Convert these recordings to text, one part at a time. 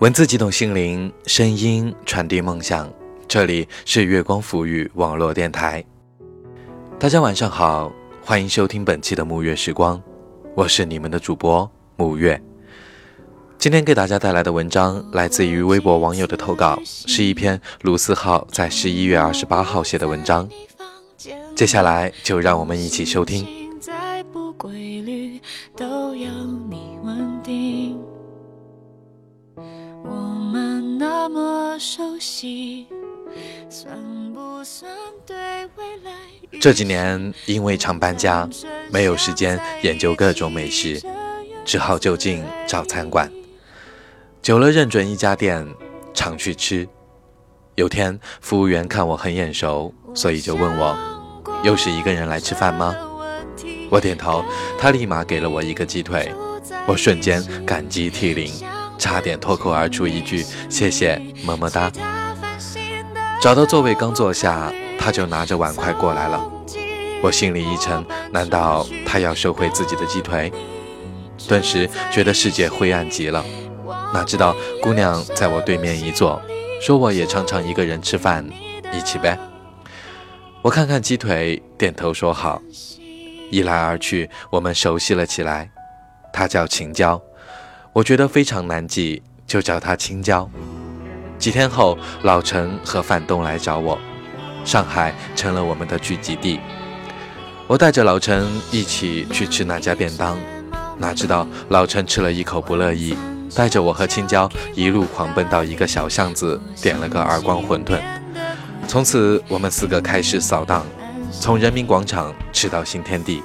文字激动心灵，声音传递梦想。这里是月光抚语网络电台。大家晚上好，欢迎收听本期的沐月时光，我是你们的主播沐月。今天给大家带来的文章来自于微博网友的投稿，是一篇卢思浩在十一月二十八号写的文章。接下来就让我们一起收听。熟悉，算算不对未来？这几年因为常搬家，没有时间研究各种美食，只好就近找餐馆。久了，认准一家店，常去吃。有天，服务员看我很眼熟，所以就问我：“又是一个人来吃饭吗？”我点头，他立马给了我一个鸡腿，我瞬间感激涕零。差点脱口而出一句“谢谢，么么哒”。找到座位刚坐下，他就拿着碗筷过来了。我心里一沉，难道他要收回自己的鸡腿？顿时觉得世界灰暗极了。哪知道姑娘在我对面一坐，说我也常常一个人吃饭，一起呗。我看看鸡腿，点头说好。一来二去，我们熟悉了起来。她叫秦娇。我觉得非常难记，就叫他青椒。几天后，老陈和范东来找我，上海成了我们的聚集地。我带着老陈一起去吃那家便当，哪知道老陈吃了一口不乐意，带着我和青椒一路狂奔到一个小巷子，点了个耳光馄饨。从此，我们四个开始扫荡，从人民广场吃到新天地，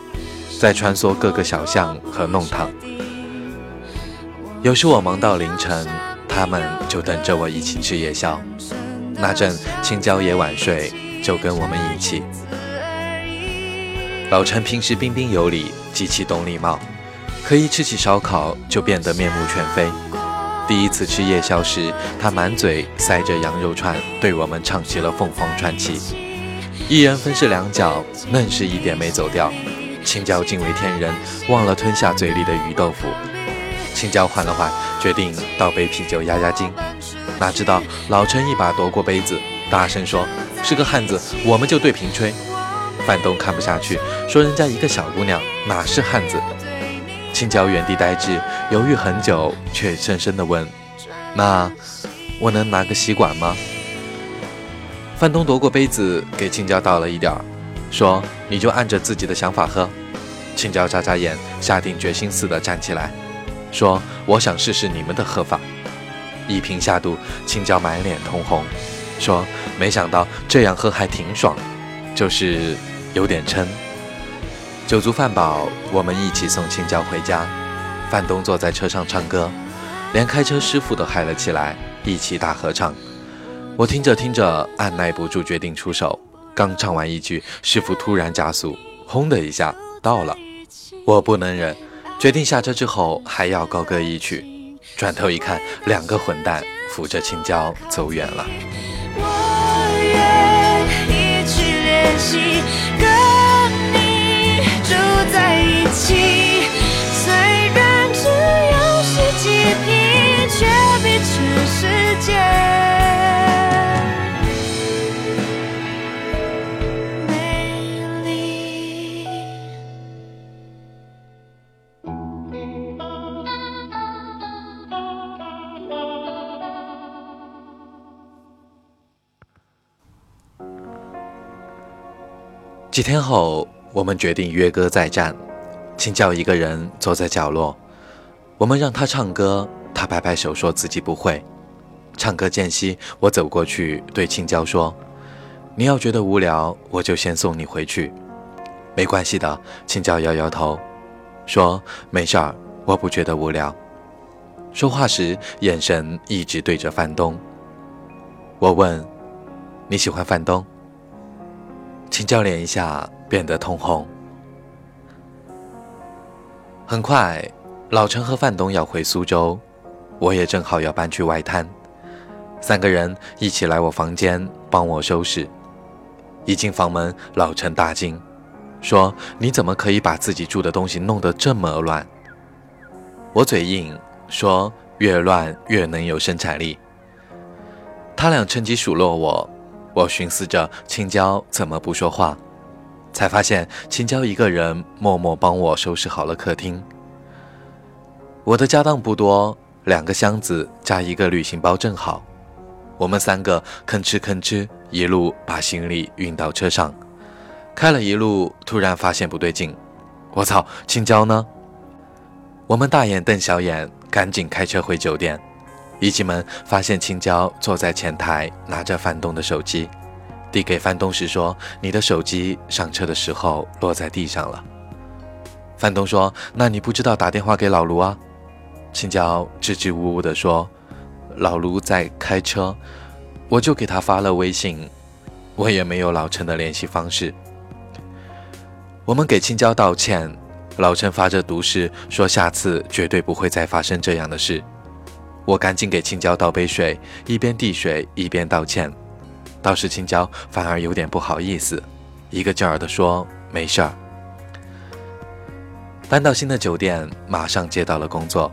再穿梭各个小巷和弄堂。有时我忙到凌晨，他们就等着我一起吃夜宵。那阵青椒也晚睡，就跟我们一起。老陈平时彬彬有礼，极其懂礼貌，可一吃起烧烤就变得面目全非。第一次吃夜宵时，他满嘴塞着羊肉串，对我们唱起了凤凰传奇。一人分饰两角，愣是一点没走掉。青椒惊为天人，忘了吞下嘴里的鱼豆腐。青椒缓了缓，决定倒杯啤酒压压惊。哪知道老陈一把夺过杯子，大声说：“是个汉子，我们就对瓶吹。”范东看不下去，说：“人家一个小姑娘哪是汉子？”青椒原地呆滞，犹豫很久，却深深地问：“那我能拿个吸管吗？”范东夺过杯子，给青椒倒了一点儿，说：“你就按着自己的想法喝。”青椒眨眨眼，下定决心似的站起来。说：“我想试试你们的喝法。”一瓶下肚，青椒满脸通红，说：“没想到这样喝还挺爽，就是有点撑。”酒足饭饱，我们一起送青椒回家。范东坐在车上唱歌，连开车师傅都嗨了起来，一起大合唱。我听着听着，按耐不住决定出手。刚唱完一句，师傅突然加速，轰的一下到了，我不能忍。决定下车之后还要高歌一曲，转头一看，两个混蛋扶着青椒走远了。我愿意去练习几天后，我们决定约歌再战。青椒一个人坐在角落，我们让他唱歌，他摆摆手说自己不会。唱歌间隙，我走过去对青椒说：“你要觉得无聊，我就先送你回去。”没关系的，青椒摇摇头，说：“没事儿，我不觉得无聊。”说话时眼神一直对着范东。我问：“你喜欢范东？”请教练一下变得通红。很快，老陈和范东要回苏州，我也正好要搬去外滩，三个人一起来我房间帮我收拾。一进房门，老陈大惊，说：“你怎么可以把自己住的东西弄得这么乱？”我嘴硬说：“越乱越能有生产力。他俩趁机数落我，我寻思着青椒怎么不说话，才发现青椒一个人默默帮我收拾好了客厅。我的家当不多，两个箱子加一个旅行包正好。我们三个吭哧吭哧一路把行李运到车上，开了一路，突然发现不对劲，我操，青椒呢？我们大眼瞪小眼，赶紧开车回酒店。一进门，发现青椒坐在前台，拿着范东的手机，递给范东时说：“你的手机上车的时候落在地上了。”范东说：“那你不知道打电话给老卢啊？”青椒支支吾吾地说：“老卢在开车，我就给他发了微信，我也没有老陈的联系方式。”我们给青椒道歉，老陈发着毒誓说下次绝对不会再发生这样的事。我赶紧给青椒倒杯水，一边递水一边道歉。倒是青椒反而有点不好意思，一个劲儿地说：“没事儿。”搬到新的酒店，马上接到了工作。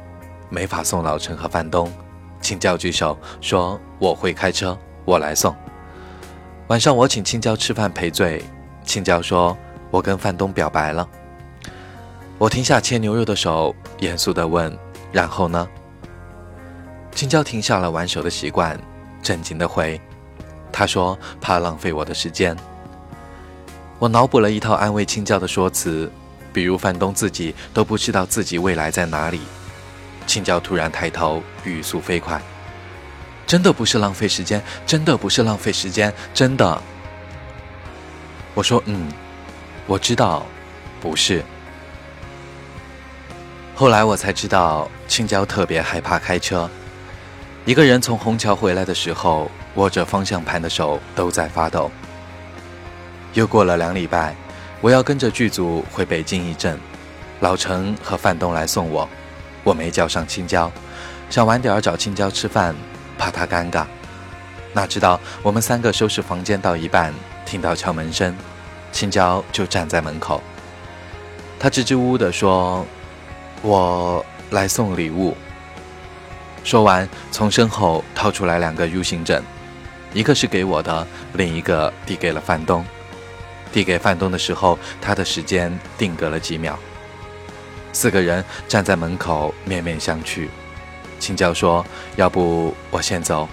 没法送老陈和范东，青椒举手说：“我会开车，我来送。”晚上我请青椒吃饭赔罪，青椒说：“我跟范东表白了。”我停下切牛肉的手，严肃地问：“然后呢？”青椒停下了玩手的习惯，震惊的回：“他说怕浪费我的时间。”我脑补了一套安慰青椒的说辞，比如范东自己都不知道自己未来在哪里。青椒突然抬头，语速飞快：“真的不是浪费时间，真的不是浪费时间，真的。”我说：“嗯，我知道，不是。”后来我才知道，青椒特别害怕开车。一个人从虹桥回来的时候，握着方向盘的手都在发抖。又过了两礼拜，我要跟着剧组回北京一阵，老陈和范东来送我。我没叫上青椒，想晚点找青椒吃饭，怕他尴尬。哪知道我们三个收拾房间到一半，听到敲门声，青椒就站在门口。他支支吾吾地说：“我来送礼物。”说完，从身后掏出来两个 U 型枕，一个是给我的，另一个递给了范东。递给范东的时候，他的时间定格了几秒。四个人站在门口面面相觑，青椒说：“要不我先走。”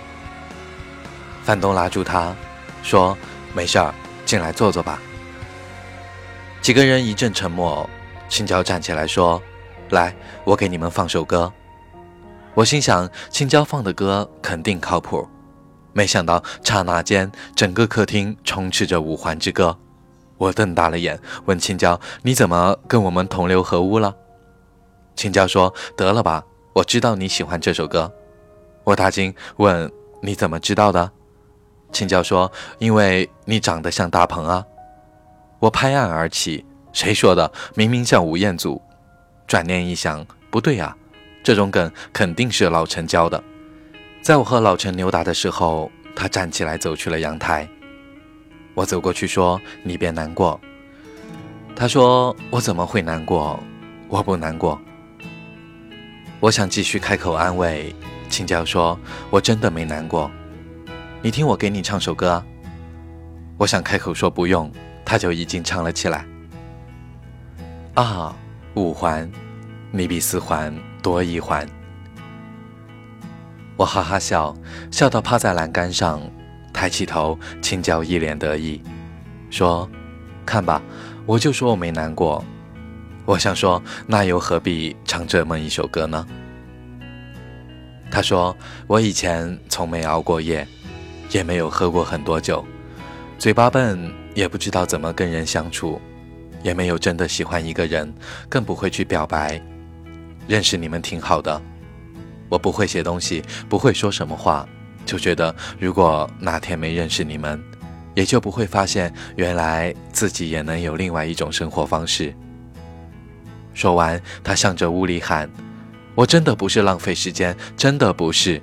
范东拉住他，说：“没事儿，进来坐坐吧。”几个人一阵沉默，青椒站起来说：“来，我给你们放首歌。”我心想，青椒放的歌肯定靠谱。没想到，刹那间，整个客厅充斥着《五环之歌》。我瞪大了眼，问青椒：“你怎么跟我们同流合污了？”青椒说：“得了吧，我知道你喜欢这首歌。”我大惊，问：“你怎么知道的？”青椒说：“因为你长得像大鹏啊。”我拍案而起：“谁说的？明明像吴彦祖。”转念一想，不对呀，这种梗肯定是老陈教的。在我和老陈扭打的时候，他站起来走去了阳台。我走过去说：“你别难过。”他说：“我怎么会难过？我不难过。”我想继续开口安慰青椒，说：“我真的没难过。你听我给你唱首歌。”我想开口说不用，他就已经唱了起来。啊，五环，你比四环多一环。我哈哈笑，笑到趴在栏杆上，抬起头，青椒一脸得意，说：“看吧，我就说我没难过。”我想说，那又何必唱这么一首歌呢？他说：“我以前从没熬过夜，也没有喝过很多酒，嘴巴笨，也不知道怎么跟人相处，也没有真的喜欢一个人，更不会去表白。认识你们挺好的，我不会写东西，不会说什么话，就觉得如果哪天没认识你们，也就不会发现原来自己也能有另外一种生活方式。”说完，他向着屋里喊：“我真的不是浪费时间，真的不是。”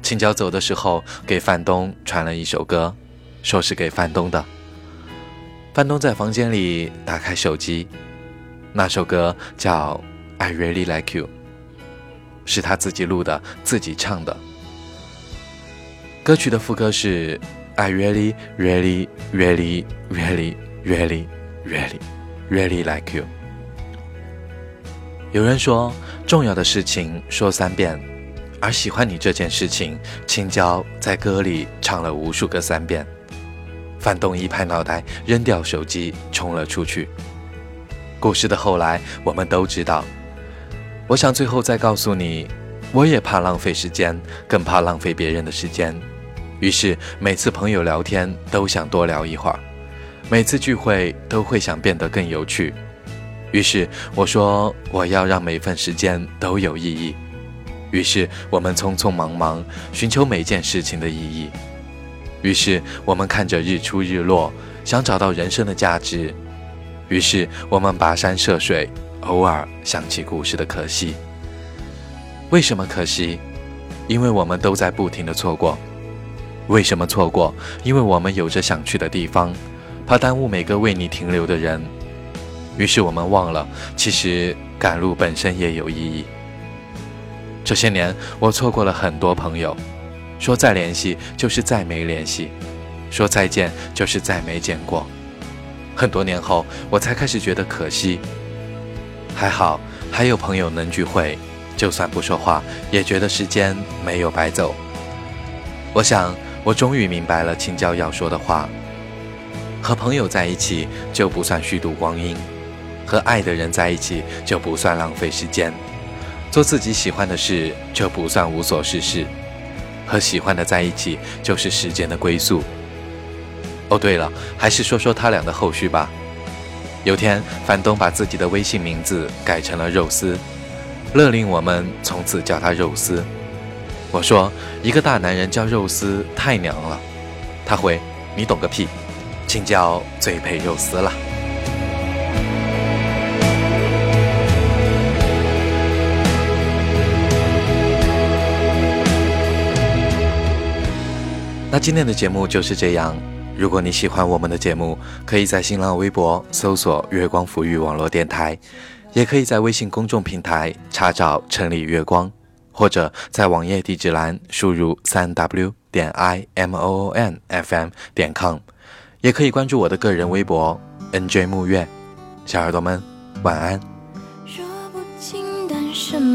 青椒走的时候给范东传了一首歌，说是给范东的。范东在房间里打开手机，那首歌叫《I Really Like You》。是他自己录的，自己唱的。歌曲的副歌是 I really, really, really, really, really, really, really like you。有人说，重要的事情说三遍，而喜欢你这件事情，青椒在歌里唱了无数个三遍。范东一拍脑袋，扔掉手机，冲了出去。故事的后来，我们都知道。我想最后再告诉你，我也怕浪费时间，更怕浪费别人的时间。于是每次朋友聊天都想多聊一会儿，每次聚会都会想变得更有趣。于是我说我要让每份时间都有意义。于是我们匆匆忙忙寻求每件事情的意义。于是我们看着日出日落，想找到人生的价值。于是我们跋山涉水，偶尔想起故事的可惜。为什么可惜？因为我们都在不停的错过。为什么错过？因为我们有着想去的地方，怕耽误每个为你停留的人。于是我们忘了，其实赶路本身也有意义。这些年，我错过了很多朋友。说再联系就是再没联系，说再见就是再没见过。很多年后，我才开始觉得可惜。还好还有朋友能聚会，就算不说话，也觉得时间没有白走。我想，我终于明白了青椒要说的话：和朋友在一起就不算虚度光阴，和爱的人在一起就不算浪费时间，做自己喜欢的事就不算无所事事。和喜欢的在一起就是时间的归宿。哦，对了，还是说说他俩的后续吧。有天，樊东把自己的微信名字改成了肉丝，勒令我们从此叫他肉丝。我说一个大男人叫肉丝太娘了。他回你懂个屁，请叫最配肉丝了。那今天的节目就是这样。如果你喜欢我们的节目，可以在新浪微博搜索“月光抚育网络电台”，也可以在微信公众平台查找“城里月光”，或者在网页地址栏输入“三 w 点 i m o o n f m 点 com”，也可以关注我的个人微博 “nj 木月”。小耳朵们，晚安。说不清什么。